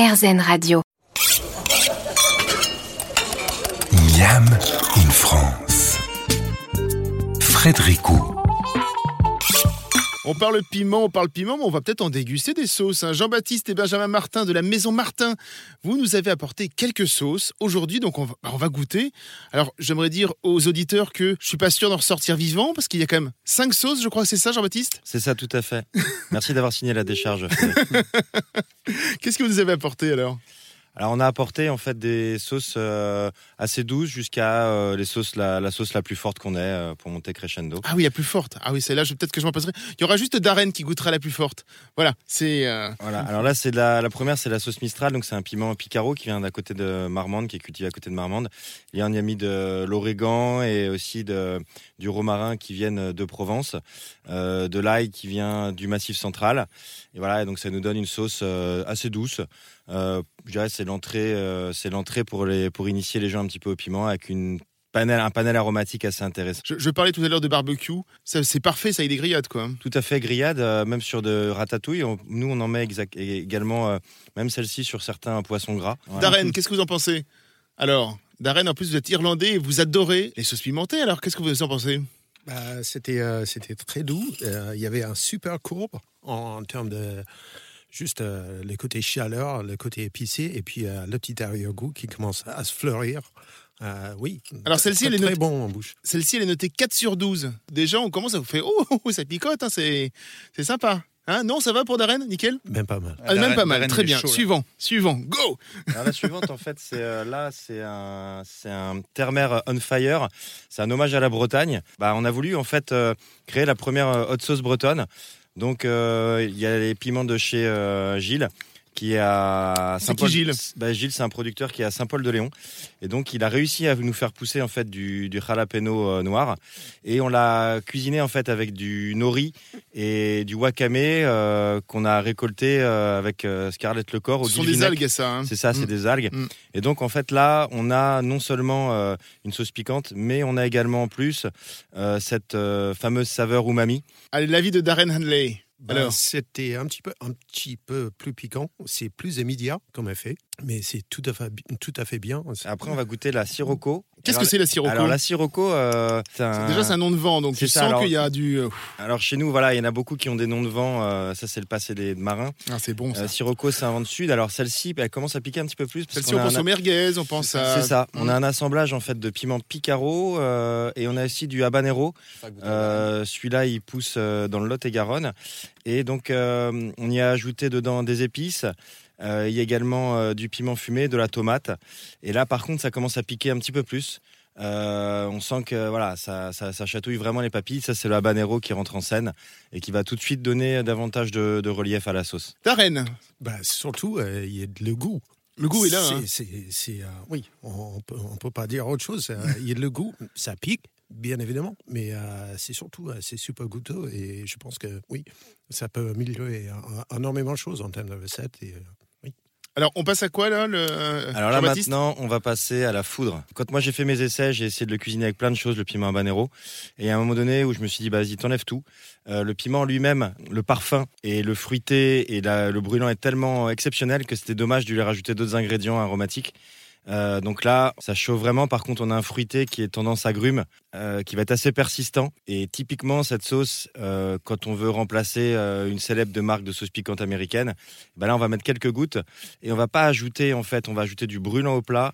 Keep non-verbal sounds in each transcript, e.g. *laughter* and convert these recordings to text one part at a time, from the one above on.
RZN Radio. Miam in France. Frédéricot. On parle piment, on parle piment, mais on va peut-être en déguster des sauces. hein. Jean-Baptiste et Benjamin Martin de la Maison Martin, vous nous avez apporté quelques sauces aujourd'hui, donc on va, on va goûter. Alors, j'aimerais dire aux auditeurs que je suis pas sûr d'en ressortir vivant, parce qu'il y a quand même cinq sauces, je crois que c'est ça, Jean-Baptiste? C'est ça, tout à fait. Merci d'avoir signé la décharge. *laughs* Qu'est-ce que vous nous avez apporté alors? Alors, on a apporté en fait des sauces euh, assez douces jusqu'à euh, les sauces la, la sauce la plus forte qu'on ait euh, pour monter crescendo. Ah oui, la plus forte. Ah oui, celle-là, je- peut-être que je m'en passerai. Il y aura juste Darren qui goûtera la plus forte. Voilà, c'est. Voilà. Alors là, c'est la, la première, c'est la sauce Mistral, donc c'est un piment picaro qui vient d'à côté de Marmande, qui est cultivé à côté de Marmande. Il y y a mis de l'origan et aussi de, du romarin qui viennent de Provence, de l'ail qui vient du Massif central. Et voilà, et donc ça nous donne une sauce assez douce. Euh, je dirais c'est l'entrée, euh, c'est l'entrée pour les pour initier les gens un petit peu au piment avec une panel, un panel aromatique assez intéressant. je, je parlais tout à l'heure de barbecue. Ça, C'est parfait, ça, il est grillade, quoi. Tout à fait grillade, euh, même sur de ratatouille. On- nous, on en met exact- également, euh, même celle-ci, sur certains poissons gras. Voilà. Darren, qu'est-ce que vous en pensez? Alors, Darren, en plus, vous êtes irlandais et vous adorez les sauces pimentées. Alors, qu'est-ce que vous en pensez? Bah, c'était euh, c'était très doux. Euh, Il y avait un super courbe en, en termes de juste euh, le côté chaleur, le côté épicé, et puis euh, le petit arrière-goût qui commence à se fleurir. Euh, oui. Alors, celle-ci, elle est très notée- bon en bouche. Celle-ci, elle est notée 4 sur 12. Déjà, on commence à vous faire Oh, oh, oh, ça picote, hein, c'est c'est sympa. Hein non, ça va pour Darren Nickel? Même pas mal. Ah, Même pas mal, Darren, très bien. chaud, là. suivant, suivant, go Alors, la suivante, en fait, c'est euh, là, c'est un, c'est un terre-mer on fire. C'est un hommage à la Bretagne. Bah, on a voulu en fait euh, créer la première hot sauce bretonne. Donc, euh, il y a les piments de chez euh, Gilles. Qui est à C'est Saint-Paul. qui, Gilles Bah, Gilles, c'est un producteur qui est à Saint-Paul-de-Léon. Et donc, il a réussi à nous faire pousser en fait du, du jalapeno euh, noir. Et on l'a cuisiné en fait avec du nori et du wakame euh, qu'on a récolté euh, avec euh, Scarlett Lecor au Ce sont des algues, ça. hein. C'est ça, c'est Mm. des algues. Mm. Et donc, en fait, là, on a non seulement une sauce piquante, mais on a également en plus cette fameuse saveur umami. Allez, l'avis de Darren Hanley. Bah, Alors c'était un petit peu un petit peu plus piquant. C'est plus immédiat comme effet, mais c'est tout à fait tout à fait bien. Après, on va goûter la sirocco. Qu'est-ce que c'est la sirocco Alors, la sirocco, euh, c'est un- Déjà, c'est un nom de vent, donc C'est tu ça, sens alors- qu'il y a du. euh, Alors, chez nous, voilà, il y en a beaucoup qui ont des noms de vent. euh, ça, c'est le passé des marins. Ah, c'est bon, ça. Euh, sirocco, c'est un vent de sud. Alors, celle-ci, elle commence à piquer un petit peu plus. Celle-ci, on a pense un- au merguez, on pense à. C'est ça. On Mm. a un assemblage en fait de piment picaro euh, et on a aussi du habanero. Euh, Celui-là, il pousse euh, dans le Lot-et-Garonne. Et donc, euh, on y a ajouté dedans des épices. Euh, il y a également euh, du piment fumé, de la tomate. Et là, par contre, ça commence à piquer un petit peu plus. Euh, on sent que voilà, ça, ça, ça chatouille vraiment les papilles. Ça, c'est le habanero qui rentre en scène et qui va tout de suite donner davantage de, de relief à la sauce. Darren, Bah, surtout, euh, il y a le goût. le goût est là. C'est- hein. c'est- c'est, euh, oui, on ne peut, on peut pas dire autre chose. Euh, Il y a le goût, ça pique, bien évidemment, mais euh, c'est surtout euh, c'est super goûteux et je pense que oui, ça peut améliorer énormément de choses en termes de recettes. Et, euh, Alors, on passe à quoi, là le... Alors là maintenant, on va passer à la foudre. Quand moi j'ai fait mes essais, j'ai essayé de le cuisiner avec plein de choses, le piment habanero. Et a un moment donné où je me suis dit, bah, vas-y, t'enlèves tout. Euh, le piment lui-même, le parfum et le fruité et la- le brûlant est tellement exceptionnel que c'était dommage de lui rajouter d'autres ingrédients aromatiques. Euh, donc là, ça chauffe vraiment. Par contre, on a un fruité qui est tendance agrume, euh, qui va être assez persistant. Et typiquement, cette sauce, euh, quand on veut remplacer euh, une célèbre de marque de sauce piquante américaine, ben là, on va mettre quelques gouttes et on va pas ajouter, en fait, on va ajouter du brûlant au plat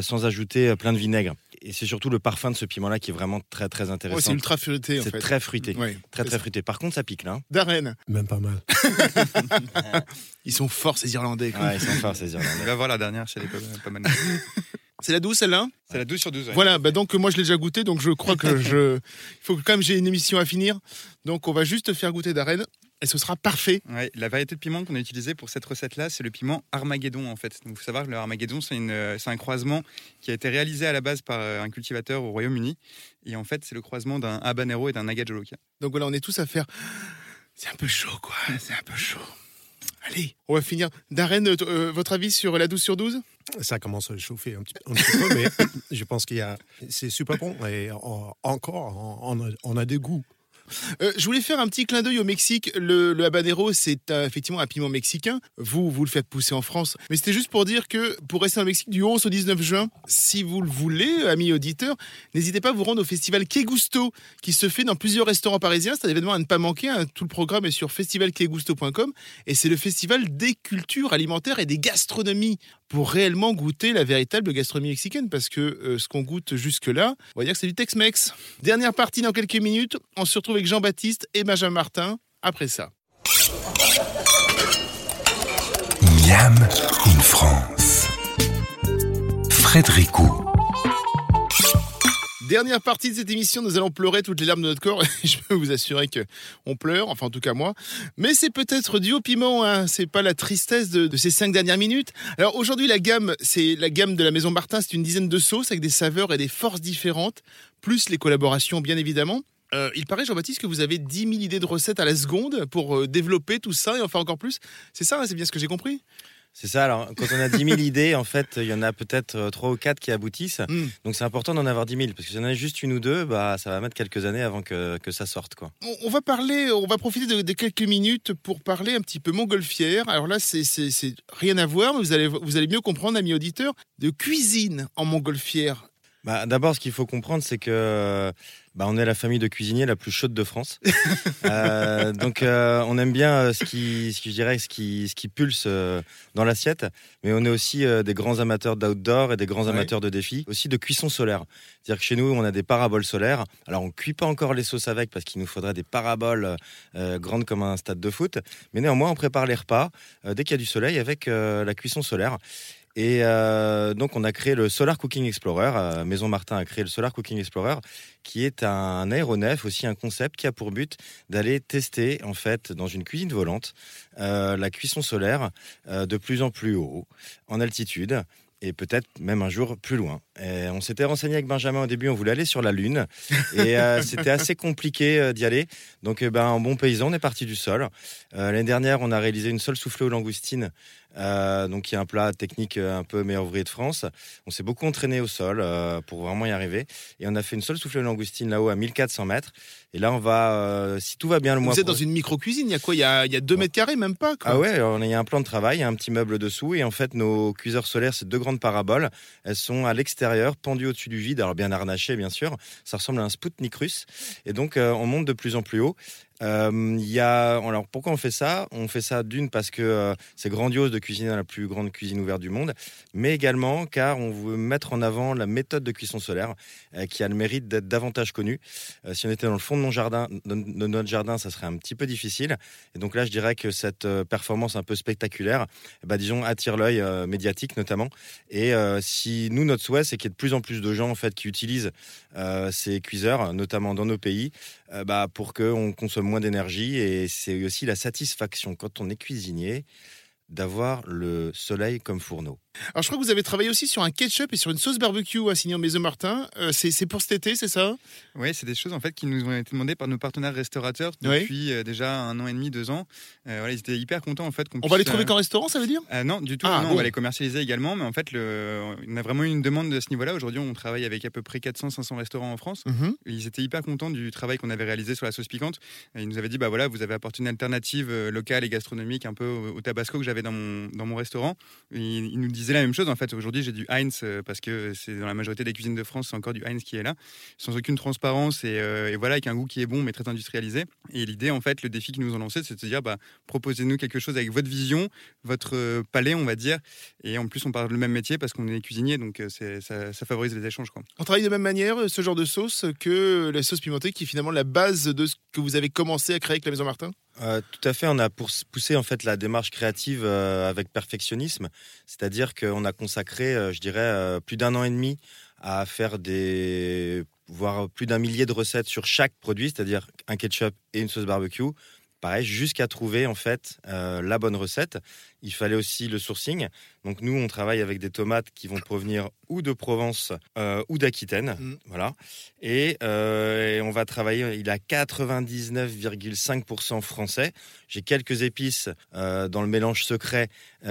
sans ajouter plein de vinaigre. Et c'est surtout le parfum de ce piment-là qui est vraiment très très Ouais, c'est intéressant. ultra fruité, c'est très fruité, Ouais. très très fruité. Par contre, ça pique là. hein. Darren, même pas mal. *laughs* ils sont forts, ces Irlandais. quoi. Ouais, ils sont forts ces Irlandais. On va voir la dernière, chez les pas, pas mal. C'est la douce, celle-là? C'est la 12 sur 12. ouais. Voilà, bah donc moi je l'ai déjà goûté, donc je crois que *laughs* je. Il faut que quand même j'ai une émission à finir. Donc on va juste faire goûter Darren et ce sera parfait. Ouais, la variété de piment qu'on a utilisé pour cette recette-là, c'est le piment Armageddon en fait. Donc, il faut savoir que le Armageddon, c'est un croisement qui a été réalisé à la base par euh, un cultivateur au Royaume-Uni. Et en fait, c'est le croisement d'un habanero et d'un agajoloka. Donc voilà, on est tous à faire. C'est un peu chaud, quoi. C'est un peu chaud. Allez, on va finir. Darren, euh, euh, votre avis sur la 12 sur 12 Ça commence à chauffer un petit, peu, mais je pense qu'il y a, c'est super bon et en- encore, on a des goûts Euh, je voulais faire un petit clin d'œil au Mexique. Le, le habanero, c'est euh, effectivement un piment mexicain. Vous, vous le faites pousser en France. Mais c'était juste pour dire que pour rester au Mexique du 11 au 19 juin, si vous le voulez, amis auditeurs, n'hésitez pas à vous rendre au festival Que Gusto qui se fait dans plusieurs restaurants parisiens. C'est un événement à ne pas manquer. hein. Tout le programme est sur festivalquegusto.com et c'est le festival des cultures alimentaires et des gastronomies pour réellement goûter la véritable gastronomie mexicaine parce que euh, ce qu'on goûte jusque-là, on va dire que c'est du Tex-Mex. Dernière partie dans quelques minutes. On se retrouve avec Jean-Baptiste et Benjamin Martin après ça. Miam in France. Frédéricou. Dernière partie de cette émission, nous allons pleurer toutes les larmes de notre corps. *laughs* Je peux vous assurer que on pleure, enfin en tout cas moi. Mais c'est peut-être dû au piment, hein. c'est pas la tristesse de, de ces cinq dernières minutes. Alors aujourd'hui, la gamme, c'est la gamme de la Maison Martin, c'est une dizaine de sauces avec des saveurs et des forces différentes, plus les collaborations bien évidemment. Euh, il paraît, Jean-Baptiste, que vous avez 10 000 idées de recettes à la seconde pour euh, développer tout ça et en faire encore plus. C'est ça, hein, c'est bien ce que j'ai compris C'est ça, alors quand on a 10 000 idées, en fait, il y en a peut-être 3 ou 4 qui aboutissent. Hmm. Donc c'est important d'en avoir 10 000, parce que si on en a juste une ou deux, bah, ça va mettre quelques années avant que, que ça sorte. Quoi. On, on va parler, on va profiter de, de quelques minutes pour parler un petit peu montgolfière. Alors là, c'est- c'est c'est rien à voir, mais vous allez, vous allez mieux comprendre, amis auditeurs, de cuisine en montgolfière. Bah, D'abord, ce qu'il faut comprendre, c'est que bah, on est la famille de cuisiniers la plus chaude de France. *laughs* Euh, donc, euh, on aime bien euh, ce qui, ce qui, je dirais, ce qui, ce qui pulse euh, dans l'assiette, mais on est aussi des grands amateurs d'outdoor et des grands Ouais. amateurs de défis, aussi de cuisson solaire. C'est-à-dire que chez nous, on a des paraboles solaires. Alors, on cuit pas encore les sauces avec parce qu'il nous faudrait des paraboles grandes comme un stade de foot, mais néanmoins, on prépare les repas dès qu'il y a du soleil avec la cuisson solaire. Et euh, donc, on a créé le Solar Cooking Explorer. euh, Maison Martin a créé le Solar Cooking Explorer, qui est un aéronef, aussi un concept qui a pour but d'aller tester, en fait, dans une cuisine volante, euh, la cuisson solaire de plus en plus haut, en altitude. Et peut-être même un jour plus loin. Et on s'était renseigné avec Benjamin au début, on voulait aller sur la Lune. Et euh, *laughs* c'était assez compliqué euh, d'y aller. Donc, eh ben, en bon paysan, on est parti du sol. L'année dernière, on a réalisé une seule soufflée aux langoustines euh, donc qui est un plat technique euh, un peu meilleur ouvrier de France. On s'est beaucoup entraîné au sol euh, pour vraiment y arriver. Et on a fait une seule soufflée aux langoustines là-haut à 1400 mètres. Et là, on va, euh, si tout va bien le mois Vous êtes dans une micro-cuisine, il y a quoi? Il y a, il y a 2 mètres carrés, même pas quoi. Ah ouais, alors, il y a un plan de travail, il y a un petit meuble dessous. Et en fait, nos cuiseurs solaires, c'est deux grandes paraboles. Elles sont à l'extérieur, pendues au-dessus du vide, alors bien harnachées, bien sûr. Ça ressemble à un Spoutnik russe. Et donc, on monte de plus en plus haut. Euh, y a, alors pourquoi on fait ça? On fait ça d'une parce que euh, c'est grandiose de cuisiner la plus grande cuisine ouverte du monde, mais également car on veut mettre en avant la méthode de cuisson solaire euh, qui a le mérite d'être davantage connue. Si on était dans le fond de, notre jardin, ça serait un petit peu difficile. Et donc là, je dirais que cette performance un peu spectaculaire, eh ben, disons, attire l'œil médiatique notamment. Et si nous, notre souhait, c'est qu'il y ait de plus en plus de gens en fait qui utilisent ces cuiseurs, notamment dans nos pays, euh, bah, pour qu'on consomme moins d'énergie. Et c'est aussi la satisfaction quand on est cuisinier d'avoir le soleil comme fourneau. Alors je crois que vous avez travaillé aussi sur un ketchup et sur une sauce barbecue à Signon Maison Martin. Euh, c'est pour cet été, c'est ça? Oui, c'est des choses en fait qui nous ont été demandées par nos partenaires restaurateurs depuis euh, déjà un an et demi, deux ans. Euh, voilà, ils étaient hyper contents en fait On va les trouver qu'en restaurant, ça veut dire? Euh, non, du tout. Ah, non, bon. On va les commercialiser également, mais en fait, le... on a vraiment eu une demande de ce niveau-là. Aujourd'hui, on travaille avec à peu près 400-500 restaurants en France. Mhm. Ils étaient hyper contents du travail qu'on avait réalisé sur la sauce piquante. Ils nous avaient dit, bah voilà, vous avez apporté une alternative locale et gastronomique un peu au, au tabasco que j'avais dans mon, dans mon restaurant. Ils nous disaient la même chose. En fait, aujourd'hui, j'ai du Heinz euh, parce que c'est dans la majorité des cuisines de France, c'est encore du Heinz qui est là, sans aucune transparence et, euh, voilà, avec un goût qui est bon mais très industrialisé. Et l'idée, en fait, le défi qu'ils nous ont lancé, c'est de se dire, bah, proposez-nous quelque chose avec votre vision, votre euh, palais, on va dire. Et en plus, on parle le même métier parce qu'on est cuisinier, donc ça, favorise les échanges. Quoi. On travaille de même manière, ce genre de sauce, que la sauce pimentée, qui est finalement la base de ce que vous avez commencé à créer avec la Maison Martin? Euh, tout à fait, on a poussé en fait la démarche créative euh, avec perfectionnisme, c'est-à-dire qu'on a consacré, euh, je dirais, plus d'un an et demi à faire des, voire plus d'un millier de recettes sur chaque produit, c'est-à-dire un ketchup et une sauce barbecue. Pareil, jusqu'à trouver en fait euh, la bonne recette il fallait aussi le sourcing. Donc nous, on travaille avec des tomates qui vont provenir ou de Provence euh, ou d'Aquitaine, Mm. voilà. Et, euh, et on va travailler. Il a 99,5% français. J'ai quelques épices dans le mélange secret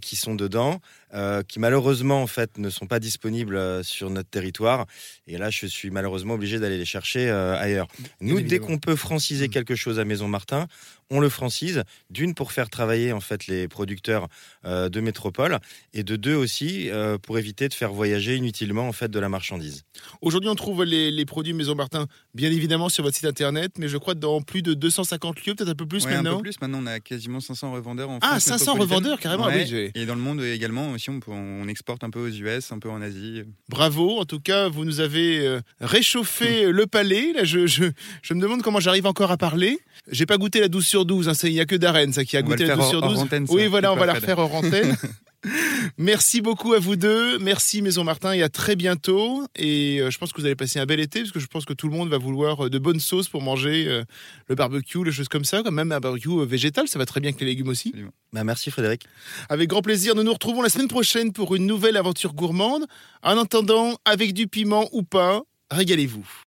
qui sont dedans, euh, qui malheureusement en fait ne sont pas disponibles euh, sur notre territoire. Et là, je suis malheureusement obligé d'aller les chercher euh, ailleurs. Nous, dès qu'on peut franciser Mm. quelque chose à Maison Martin, on le francise. D'une pour faire travailler en fait les producteurs euh, de métropole, et de deux aussi euh, pour éviter de faire voyager inutilement en fait de la marchandise. Aujourd'hui, on trouve les, les produits Maison Martin, bien évidemment, sur votre site internet, mais je crois dans plus de 250 lieux, peut-être un peu plus Ouais, un maintenant. peu plus. Maintenant, on a quasiment 500 revendeurs en Ah, France 500 métropolitaine. revendeurs, carrément, Ouais. oui, Et dans le monde également on, exporte un peu aux US, un peu en Asie. Bravo, en tout cas, vous nous avez euh, réchauffé *laughs* le palais. Là, je, je, je me demande comment j'arrive encore à parler. J'ai pas goûté la 12 sur 12, hein, ça, il n'y a que Darren ça, qui a On goûté la faire 12 sur hors- hors 12. antenne, ça. oui, voilà, on va la refaire hors antenne. *laughs* Merci beaucoup à vous deux. Merci Maison Martin et à très bientôt. Et euh, je pense que vous allez passer un bel été parce que je pense que tout le monde va vouloir euh, de bonnes sauces pour manger euh, le barbecue, les choses comme ça. Quand même un barbecue végétal, ça va très bien avec les légumes aussi. Bah, merci Frédéric. Avec grand plaisir, nous nous retrouvons la semaine prochaine pour une nouvelle aventure gourmande. En attendant, avec du piment ou pas, régalez-vous.